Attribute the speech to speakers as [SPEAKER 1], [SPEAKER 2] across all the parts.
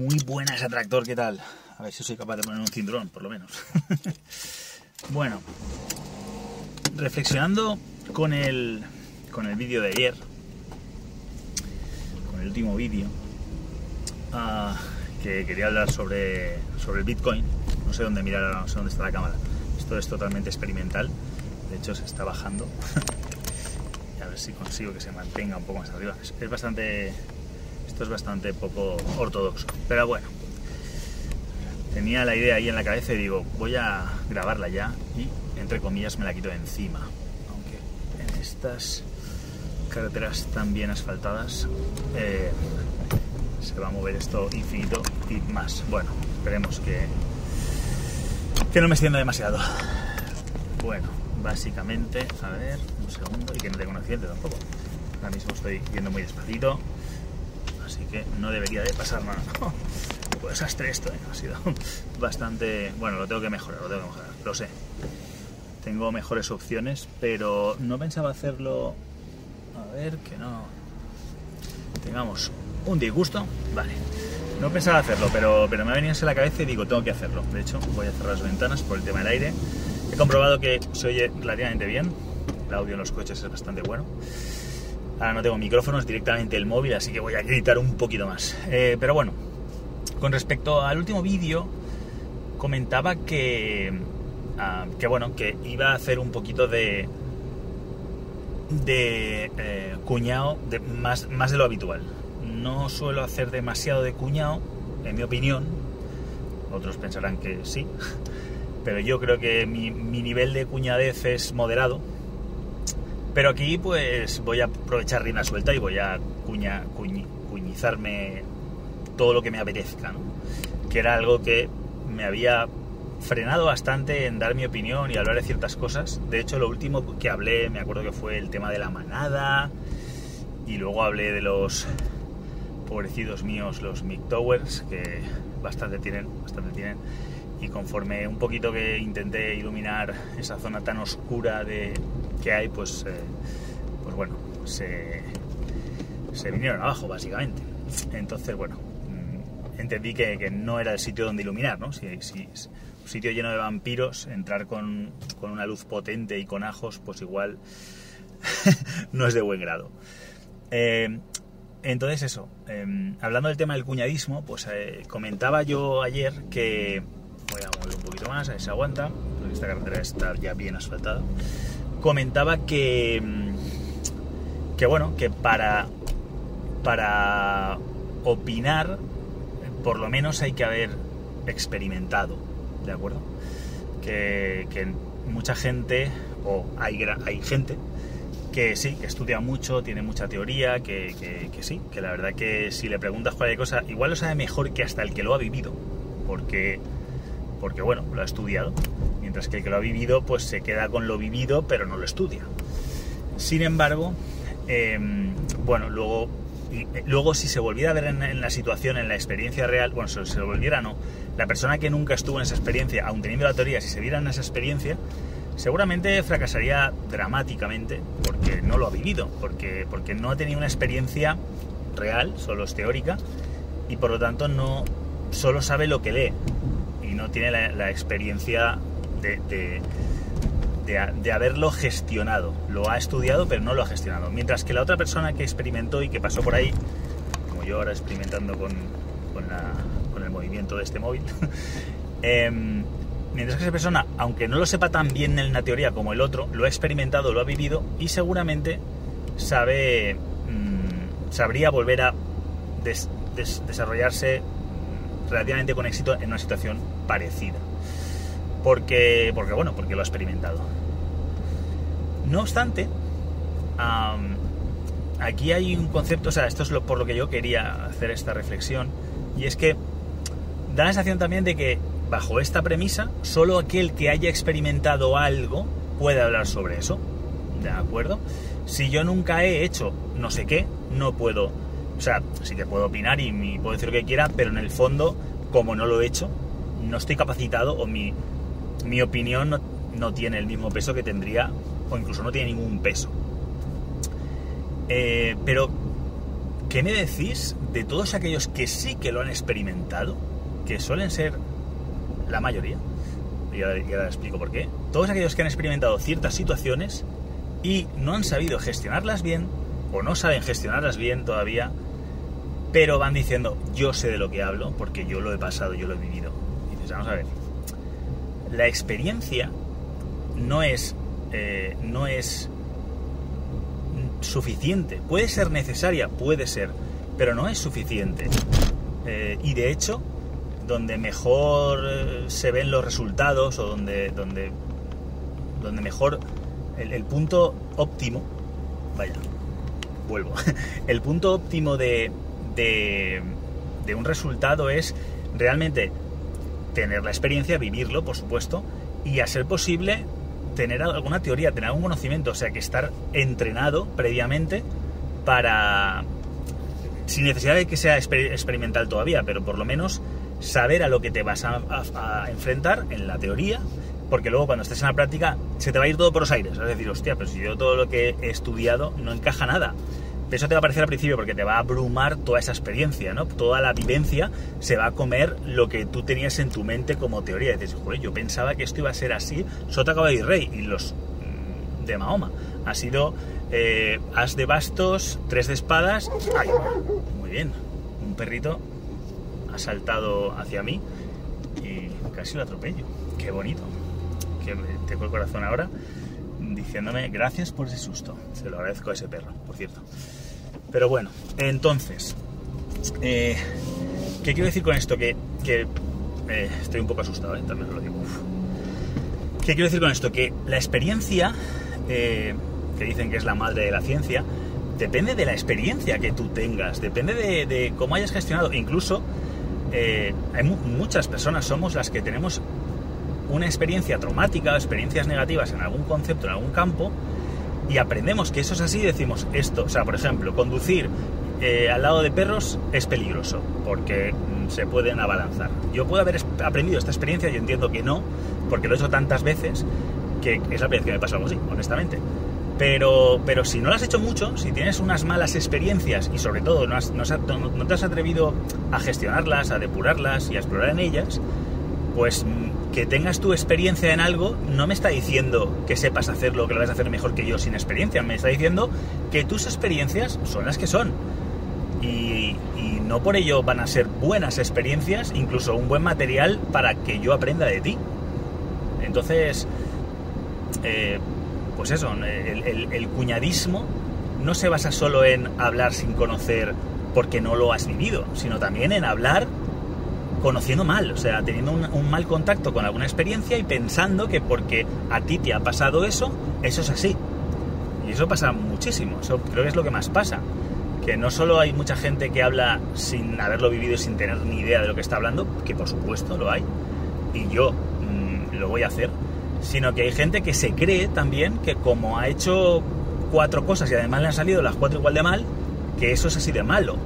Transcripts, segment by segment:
[SPEAKER 1] Muy buena ese tractor, ¿qué tal? A ver si soy capaz de poner un cinturón, por lo menos. bueno, reflexionando con el, con el vídeo de ayer, con el último vídeo, ah, que quería hablar sobre, sobre el Bitcoin. No sé dónde mirar no sé dónde está la cámara. Esto es totalmente experimental. De hecho, se está bajando. a ver si consigo que se mantenga un poco más arriba. es bastante es bastante poco ortodoxo. Pero bueno, tenía la idea ahí en la cabeza y digo, voy a grabarla ya y, entre comillas, me la quito de encima. Aunque en estas carreteras tan bien asfaltadas eh, se va a mover esto infinito y más. Bueno, esperemos que, que no me extienda demasiado. Bueno, básicamente, a ver, un segundo, y que no tenga un accidente tampoco. Ahora mismo estoy yendo muy despacito que no debería de pasar nada. Un desastre esto, ¿eh? ha sido bastante... Bueno, lo tengo que mejorar, lo tengo que mejorar, lo sé. Tengo mejores opciones, pero no pensaba hacerlo... A ver, que no... Tengamos un disgusto, vale. No pensaba hacerlo, pero, pero me ha venido en la cabeza y digo, tengo que hacerlo. De hecho, voy a cerrar las ventanas por el tema del aire. He comprobado que se oye relativamente bien. El audio en los coches es bastante bueno. Ahora no tengo micrófonos, directamente el móvil, así que voy a gritar un poquito más. Eh, pero bueno, con respecto al último vídeo, comentaba que, ah, que bueno, que iba a hacer un poquito de de eh, cuñado más, más de lo habitual. No suelo hacer demasiado de cuñado, en mi opinión. Otros pensarán que sí, pero yo creo que mi, mi nivel de cuñadez es moderado pero aquí pues voy a aprovechar rienda suelta y voy a cuña, cuñizarme todo lo que me apetezca. Que era algo que me había frenado bastante en dar mi opinión y hablar de ciertas cosas. De hecho, lo último que hablé, me acuerdo que fue el tema de la manada y luego hablé de los pobrecidos míos, los Towers, que bastante tienen, bastante tienen. Y conforme un poquito que intenté iluminar esa zona tan oscura de, que hay, pues, eh, pues bueno, se, vinieron abajo, básicamente. Entonces, bueno, mm, entendí que, no era el sitio donde iluminar, ¿no? Si, si, un sitio lleno de vampiros, entrar con, con una luz potente y con ajos, pues igual no es de buen grado. Eh, entonces eso, em, hablando del tema del cuñadismo, pues eh, comentaba yo ayer que... Voy a mover un poquito más, a ver si aguanta, porque esta carretera está ya bien asfaltada comentaba que, mm, que bueno, que para, para opinar, por lo menos hay que haber experimentado, ¿de acuerdo? Que, mucha gente, o hay, hay gente, que sí, que estudia mucho, tiene mucha teoría, que, que, sí, que la verdad que si le preguntas cualquier cosa, igual lo sabe mejor que hasta el que lo ha vivido, porque, porque bueno, lo ha estudiado mientras que el que lo ha vivido pues se queda con lo vivido pero no lo estudia. Sin embargo, em, bueno, luego, eh, luego si se volviera a ver en, la situación, en la experiencia real, bueno, si se volviera no, la persona que nunca estuvo en esa experiencia, aun teniendo la teoría, si se viera en esa experiencia, seguramente fracasaría dramáticamente porque no lo ha vivido, porque, porque no ha tenido una experiencia real, solo es teórica, y por lo tanto no solo sabe lo que lee y no tiene la experiencia de, de, haberlo gestionado. Lo ha estudiado, pero no lo ha gestionado. Mientras que la otra persona que experimentó y que pasó por ahí, como yo ahora experimentando con, con, el movimiento de este móvil, em, mientras que esa persona, aunque no lo sepa tan bien en la teoría como el otro, lo ha experimentado, lo ha vivido y seguramente sabe, mm, sabría volver a desarrollarse relativamente con éxito en una situación parecida porque, porque bueno, porque lo ha experimentado. No obstante, aquí hay un concepto, o sea, esto es por lo que yo quería hacer esta reflexión, y es que da la sensación también de que bajo esta premisa, solo aquel que haya experimentado algo puede hablar sobre eso. ¿De acuerdo? Si yo nunca he hecho no sé qué, no puedo. O sea, sí que puedo opinar y puedo decir lo que quiera, pero en el fondo, como no lo he hecho, no estoy capacitado o mi, mi opinión no, tiene el mismo peso que tendría, o incluso no tiene ningún peso. Eh, pero ¿qué me decís de todos aquellos que sí que lo han experimentado? Que suelen ser la mayoría. Y ahora, y explico por qué. Todos aquellos que han experimentado ciertas situaciones y no han sabido gestionarlas bien, o no saben gestionarlas bien todavía, pero van diciendo, yo sé de lo que hablo, porque yo lo he pasado, yo lo he vivido. Y dices, vamos a ver, la experiencia no es, eh, no es suficiente. Puede ser necesaria, puede ser, pero no es suficiente. Eh, y de hecho, donde mejor eh, se ven los resultados o donde, donde, donde mejor el, el punto óptimo, vaya, vuelvo, el punto óptimo de, de, de un resultado es realmente tener la experiencia, vivirlo, por supuesto, y a ser posible tener alguna teoría, tener algún conocimiento, o sea, que estar entrenado previamente para, sin necesidad de que sea exper- experimental todavía, pero por lo menos saber a lo que te vas a, enfrentar en la teoría, porque luego cuando estés en la práctica se te va a ir todo por los aires, es decir, hostia, pero si yo todo lo que he estudiado no encaja nada. Eso te va a parecer al principio porque te va a abrumar toda esa experiencia, ¿no? Toda la vivencia se va a comer lo que tú tenías en tu mente como teoría. Y dices, joder, yo pensaba que esto iba a ser así, sota, caballo y rey. Y los mm, de Mahoma. Ha sido eh, as de bastos, tres de espadas. ¡Ay! Muy bien. Un perrito ha saltado hacia mí y casi lo atropello. Qué bonito. Que tengo el corazón ahora diciéndome gracias por ese susto. Se lo agradezco a ese perro, por cierto. Pero bueno, entonces, eh, ¿qué quiero decir con esto? Que, que, eh, estoy un poco asustado, ¿eh? también os lo digo. Uf. ¿Qué quiero decir con esto? Que la experiencia, que dicen que es la madre de la ciencia, depende de la experiencia que tú tengas, depende de, cómo hayas gestionado. Incluso hay mu- muchas personas somos las que tenemos una experiencia traumática experiencias negativas en algún concepto, en algún campo, y aprendemos que eso es así decimos esto. O sea, por ejemplo, conducir eh, al lado de perros es peligroso porque mm, se pueden abalanzar. Yo puedo haber aprendido esta experiencia, yo entiendo que no, porque lo he hecho tantas veces que es la vez que me pasa algo así, honestamente. Pero, pero si no lo has hecho mucho, si tienes unas malas experiencias y sobre todo no, has- no has- no- no te has atrevido a gestionarlas, a depurarlas y a explorar en ellas, pues mm, que tengas tu experiencia en algo no me está diciendo que sepas hacerlo, que lo vas a hacer mejor que yo sin experiencia. Me está diciendo que tus experiencias son las que son. Y, no por ello van a ser buenas experiencias, incluso un buen material para que yo aprenda de ti. Entonces, eh, pues eso, el- el cuñadismo no se basa solo en hablar sin conocer porque no lo has vivido, sino también en hablar conociendo mal, o sea, teniendo un, mal contacto con alguna experiencia y pensando que porque a ti te ha pasado eso, eso es así. Y eso pasa muchísimo, eso creo que es lo que más pasa. Que no solo hay mucha gente que habla sin haberlo vivido y sin tener ni idea de lo que está hablando, que por supuesto lo hay, y yo mm, lo voy a hacer, sino que hay gente que se cree también que como ha hecho cuatro cosas y además le han salido las cuatro igual de mal, que eso es así de malo.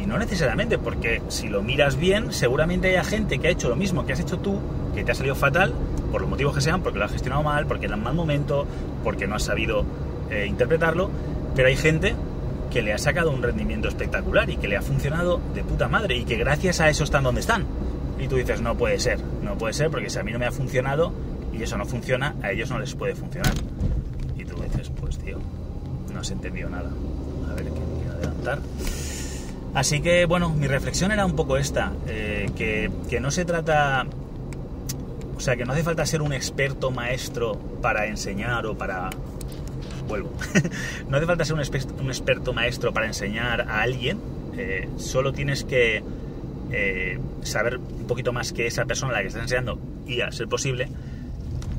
[SPEAKER 1] Y no necesariamente, porque si lo miras bien, seguramente haya gente que ha hecho lo mismo que has hecho tú, que te ha salido fatal, por los motivos que sean, porque lo has gestionado mal, porque era un mal momento, porque no has sabido eh, interpretarlo, pero hay gente que le ha sacado un rendimiento espectacular y que le ha funcionado de puta madre y que gracias a eso están donde están. Y tú dices, no puede ser, no puede ser, porque si a mí no me ha funcionado y eso no funciona, a ellos no les puede funcionar. Y tú dices, pues tío, no has entendido nada. A ver, que me quiero adelantar. Así que, bueno, mi reflexión era un poco esta, eh, que, que no se trata, o sea, que no hace falta ser un experto maestro para enseñar o para... Vuelvo. no hace falta ser un, espe- un experto maestro para enseñar a alguien, eh, solo tienes que eh, saber un poquito más que esa persona a la que estás enseñando y, a ser posible,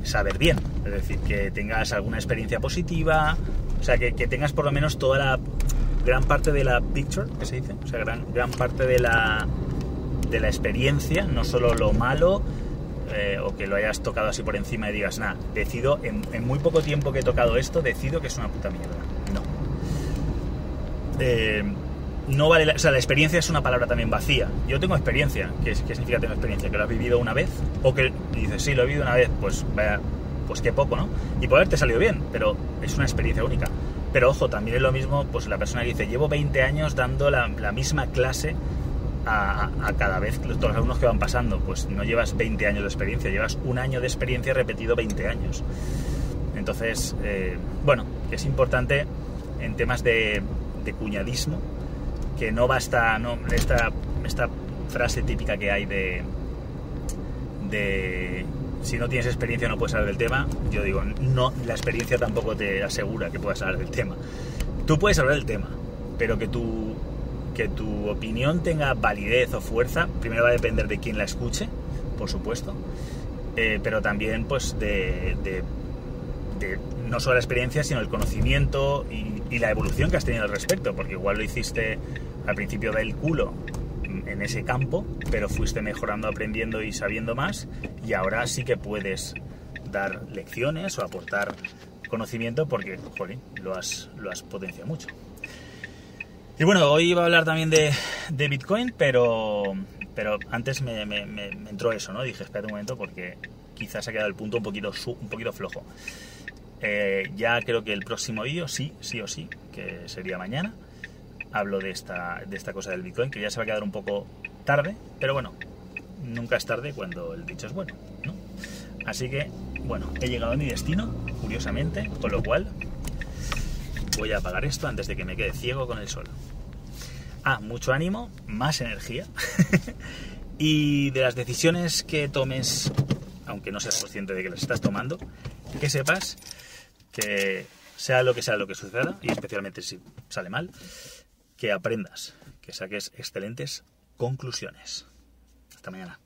[SPEAKER 1] saber bien. Es decir, que tengas alguna experiencia positiva, o sea, que, que tengas por lo menos toda la gran parte de la picture, que se dice, o sea, gran, gran parte de la, de la experiencia, no solo lo malo, eh, o que lo hayas tocado así por encima y digas, nada, decido, en, muy poco tiempo que he tocado esto, decido que es una puta mierda. No. Eh, no vale, la, o sea, la experiencia es una palabra también vacía. Yo tengo experiencia. ¿Qué, qué significa tener experiencia? ¿Que lo has vivido una vez? O que dices, sí, lo he vivido una vez, pues vaya, pues qué poco, ¿no? Y puede haberte salido bien, pero es una experiencia única. Pero ojo, también es lo mismo, pues la persona que dice, llevo 20 años dando la, misma clase a, cada vez todos los alumnos que van pasando. Pues no llevas 20 años de experiencia, llevas un año de experiencia repetido 20 años. Entonces, eh, bueno, es importante en temas de, de, cuñadismo, que no basta, no, esta, esta frase típica que hay de, de si no tienes experiencia no puedes hablar del tema, yo digo, no, la experiencia tampoco te asegura que puedas hablar del tema. Tú puedes hablar del tema, pero que tu, que tu opinión tenga validez o fuerza, primero va a depender de quién la escuche, por supuesto, eh, pero también pues de, de, de, no solo la experiencia, sino el conocimiento y, y la evolución que has tenido al respecto, porque igual lo hiciste al principio del culo en ese campo, pero fuiste mejorando, aprendiendo y sabiendo más y ahora sí que puedes dar lecciones o aportar conocimiento porque, jolín, lo has, lo has potenciado mucho. Y bueno, hoy iba a hablar también de, de Bitcoin, pero, pero antes me, entró eso, ¿no? Dije, espera un momento porque quizás ha quedado el punto un poquito, un poquito flojo. Eh, ya creo que el próximo vídeo, sí, sí o sí, que sería mañana, hablo de esta, de esta cosa del Bitcoin, que ya se va a quedar un poco tarde, pero bueno, nunca es tarde cuando el dicho es bueno, ¿no? Así que, bueno, he llegado a mi destino, curiosamente, con lo cual voy a apagar esto antes de que me quede ciego con el sol. Ah, mucho ánimo, más energía. y de las decisiones que tomes, aunque no seas consciente de que las estás tomando, que sepas que sea lo que sea lo que suceda, y especialmente si sale mal, que aprendas, que saques excelentes conclusiones. Hasta mañana.